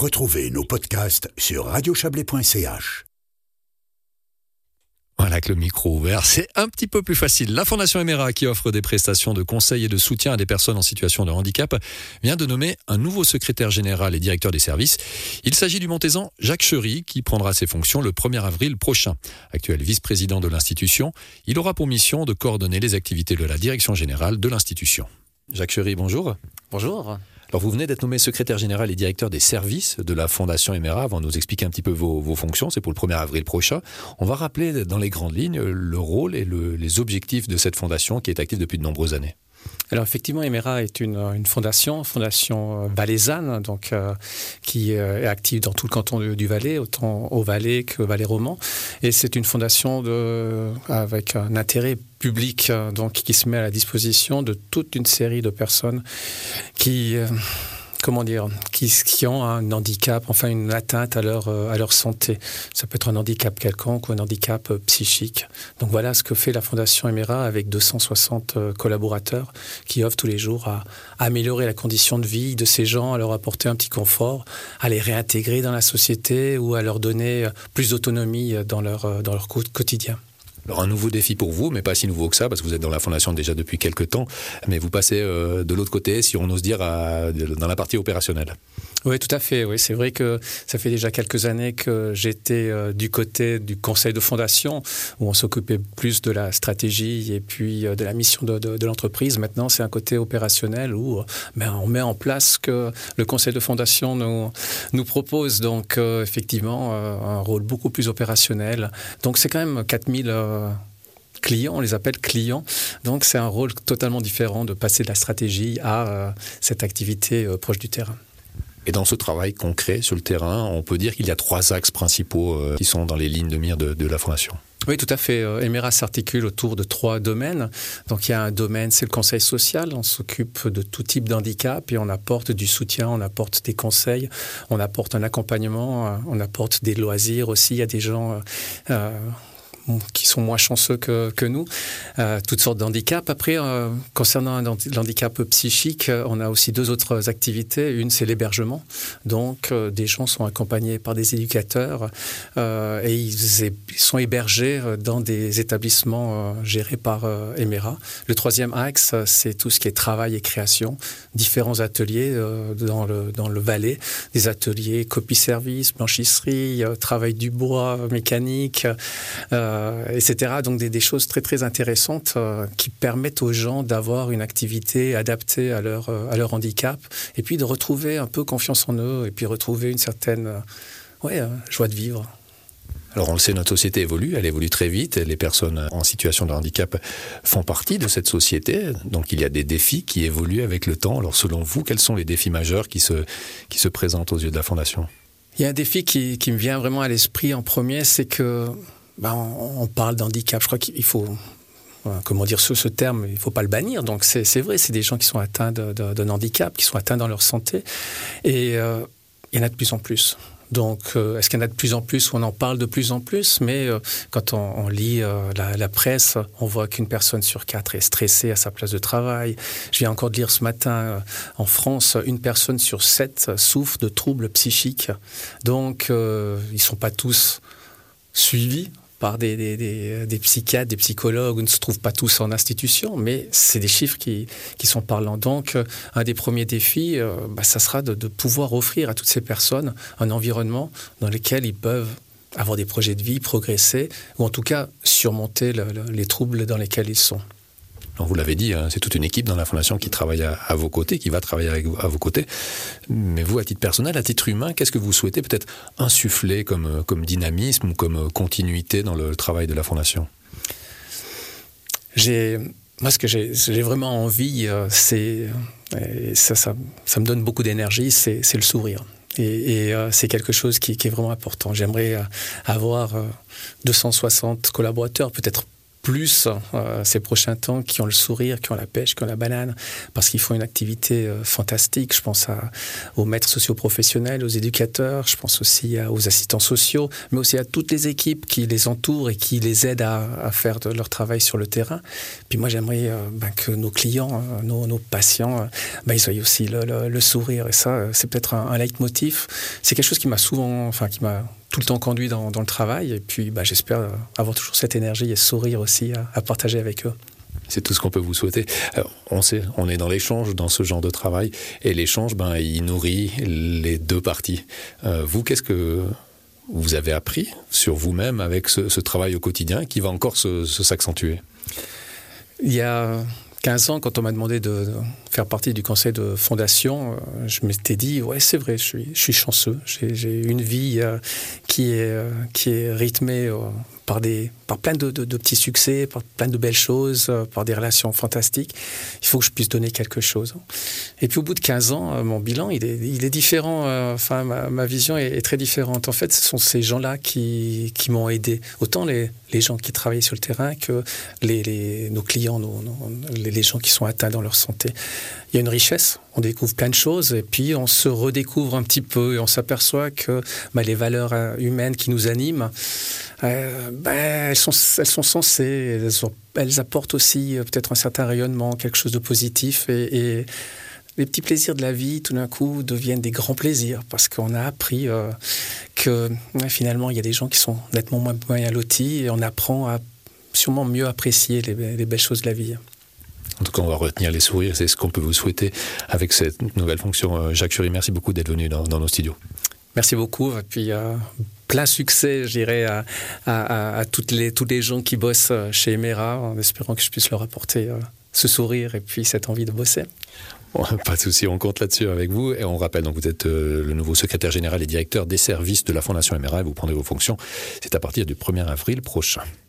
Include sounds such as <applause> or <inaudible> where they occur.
Retrouvez nos podcasts sur radiochablais.ch. Voilà, avec le micro ouvert, c'est un petit peu plus facile. La Fondation Emera, qui offre des prestations de conseil et de soutien à des personnes en situation de handicap, vient de nommer un nouveau secrétaire général et directeur des services. Il s'agit du Montaisan Jacques Chery, qui prendra ses fonctions le 1er avril prochain. Actuel vice-président de l'institution, il aura pour mission de coordonner les activités de la direction générale de l'institution. Jacques Chery, bonjour. Bonjour. Alors vous venez d'être nommé secrétaire général et directeur des services de la Fondation Emera. Avant de nous expliquer un petit peu vos, fonctions, c'est pour le 1er avril prochain. On va rappeler dans les grandes lignes le rôle et les objectifs de cette fondation qui est active depuis de nombreuses années. Alors effectivement, Emera est une, fondation, fondation euh, valaisanne, donc euh, qui euh, est active dans tout le canton du, Valais, autant au Valais que Valais roman. Et c'est une fondation avec un intérêt public, donc qui se met à la disposition de toute une série de personnes qui comment dire, qui, qui, ont un handicap, enfin une atteinte à leur, euh, à leur santé. Ça peut être un handicap quelconque ou un handicap euh, psychique. Donc voilà ce que fait la Fondation Emera avec 260 euh, collaborateurs qui offrent tous les jours à, améliorer la condition de vie de ces gens, à leur apporter un petit confort, à les réintégrer dans la société ou à leur donner plus d'autonomie dans leur, dans leur quotidien. Alors un nouveau défi pour vous, mais pas si nouveau que ça, parce que vous êtes dans la fondation déjà depuis quelques temps, mais vous passez de l'autre côté, si on ose dire, dans la partie opérationnelle. Oui, tout à fait. Oui, c'est vrai que ça fait déjà quelques années que j'étais euh, du côté du conseil de fondation, où on s'occupait plus de la stratégie et puis euh, de la mission de, l'entreprise. Maintenant, c'est un côté opérationnel où ben, on met en place ce que le conseil de fondation nous, propose. Donc, effectivement, un rôle beaucoup plus opérationnel. Donc, c'est quand même 4000 clients, on les appelle clients. Donc c'est un rôle totalement différent de passer de la stratégie à euh, cette activité euh, proche du terrain. Et dans ce travail concret sur le terrain, on peut dire qu'il y a trois axes principaux euh, qui sont dans les lignes de mire de, la fondation. Oui, tout à fait. Emera s'articule autour de trois domaines. Donc il y a un domaine, c'est le conseil social. On s'occupe de tout type d'handicap et on apporte du soutien, on apporte des conseils, on apporte un accompagnement, on apporte des loisirs aussi. Il y a des gens qui sont moins chanceux que, nous, euh, toutes sortes d'handicaps. Après, euh, concernant l'handicap psychique, euh, on a aussi deux autres activités. Une, c'est l'hébergement. Donc, des gens sont accompagnés par des éducateurs et ils, sont hébergés dans des établissements gérés par Emera. Le troisième axe, c'est tout ce qui est travail et création. Différents ateliers dans, le, dans le Valais, des ateliers copie-service, blanchisserie, travail du bois, mécanique. Etc. Donc des, choses très très intéressantes euh, qui permettent aux gens d'avoir une activité adaptée à leur, euh, à leur handicap et puis de retrouver un peu confiance en eux et puis retrouver une certaine ouais, joie de vivre. Alors on le sait, notre société évolue, elle évolue très vite, les personnes en situation de handicap font partie de cette société, donc il y a des défis qui évoluent avec le temps. Alors selon vous, quels sont les défis majeurs qui se, qui se présentent aux yeux de la Fondation? Il y a un défi qui, qui me vient vraiment à l'esprit en premier, c'est que ben, on, parle d'handicap. Je crois qu'il faut comment dire ce, terme, il ne faut pas le bannir. Donc c'est vrai, c'est des gens qui sont atteints d'un handicap, qui sont atteints dans leur santé. Et euh, il y en a de plus en plus. Donc, euh, est-ce qu'il y en a de plus en plus? On en parle de plus en plus Mais euh, quand on, lit la, la, presse, on voit qu'une personne sur quatre est stressée à sa place de travail. Je viens encore de lire ce matin, en France, une personne sur sept souffre de troubles psychiques. Donc, ils ne sont pas tous suivis par des, des, psychiatres, des psychologues, on ne se trouve pas tous en institution, mais c'est des chiffres qui, qui, sont parlants. Donc, euh, un des premiers défis, euh, bah, ça sera de, pouvoir offrir à toutes ces personnes un environnement dans lequel ils peuvent avoir des projets de vie, progresser, ou en tout cas surmonter les troubles dans lesquels ils sont vous l'avez dit, hein, c'est toute une équipe dans la Fondation qui travaille à, vos côtés, qui va travailler à vos côtés. Mais vous, à titre personnel, à titre humain, qu'est-ce que vous souhaitez peut-être insuffler comme, euh, dynamisme ou comme euh, continuité dans le travail de la Fondation? Moi, ce que j'ai vraiment envie, euh, c'est ça, me donne beaucoup d'énergie, c'est le sourire. Et, c'est quelque chose qui, est vraiment important. J'aimerais avoir 260 collaborateurs, peut-être plus euh, ces prochains temps qui ont le sourire, qui ont la pêche, qui ont la banane, parce qu'ils font une activité euh, fantastique. Je pense à, aux maîtres socioprofessionnels, aux éducateurs, je pense aussi aux assistants sociaux, mais aussi à toutes les équipes qui les entourent et qui les aident à, à faire de leur travail sur le terrain. Puis moi, j'aimerais euh, ben, que nos clients, nos, nos, patients, ben, ils aient aussi le, le, le, sourire. Et ça, c'est peut-être un, un leitmotiv. C'est quelque chose qui m'a souvent, enfin, qui m'a tout le temps conduit dans, dans le travail. Et puis, bah, j'espère avoir toujours cette énergie et sourire aussi à, à partager avec eux. C'est tout ce qu'on peut vous souhaiter. Alors, on sait, on est dans l'échange dans ce genre de travail, et l'échange, ben, il nourrit les deux parties. Euh, vous, qu'est-ce que vous avez appris sur vous-même avec ce, ce, travail au quotidien qui va encore s'accentuer se, Il y a 15 ans, quand on m'a demandé de, de, faire partie du conseil de fondation, euh, je m'étais dit, ouais, c'est vrai, je suis, je suis chanceux. J'ai une vie euh, qui, est, euh, qui est rythmée par, des, par plein de, de, petits succès, par plein de belles choses, par des relations fantastiques. Il faut que je puisse donner quelque chose. Et puis au bout de 15 ans, mon bilan, il est, il est différent. Enfin, ma, vision est, très différente. En fait, ce sont ces gens-là qui, qui m'ont aidé. Autant les, les gens qui travaillent sur le terrain que les, les, nos clients, nos, nos, les gens qui sont atteints dans leur santé. Il y a une richesse, on découvre plein de choses et puis on se redécouvre un petit peu et on s'aperçoit que bah, les valeurs humaines qui nous animent, euh, ben, elles, sont, elles sont censées, elles, apportent aussi euh, peut-être un certain rayonnement, quelque chose de positif et, les petits plaisirs de la vie, tout d'un coup, deviennent des grands plaisirs parce qu'on a appris euh, que finalement, il y a des gens qui sont nettement moins bien lotis et on apprend à sûrement mieux apprécier les belles choses de la vie. En tout cas, on va retenir les sourires, c'est ce qu'on peut vous souhaiter avec cette nouvelle fonction. Jacques Chury, merci beaucoup d'être venu dans, dans, nos studios. Merci beaucoup. Et puis, euh, plein succès, je dirais, à, à, à, toutes les, tous les gens qui bossent chez Emera, en espérant que je puisse leur apporter euh, ce sourire et puis cette envie de bosser. Bon, <laughs> pas de souci, on compte là-dessus avec vous. Et on rappelle, donc vous êtes euh, le nouveau secrétaire général et directeur des services de la Fondation Emera et vous prenez vos fonctions. C'est à partir du 1er avril prochain.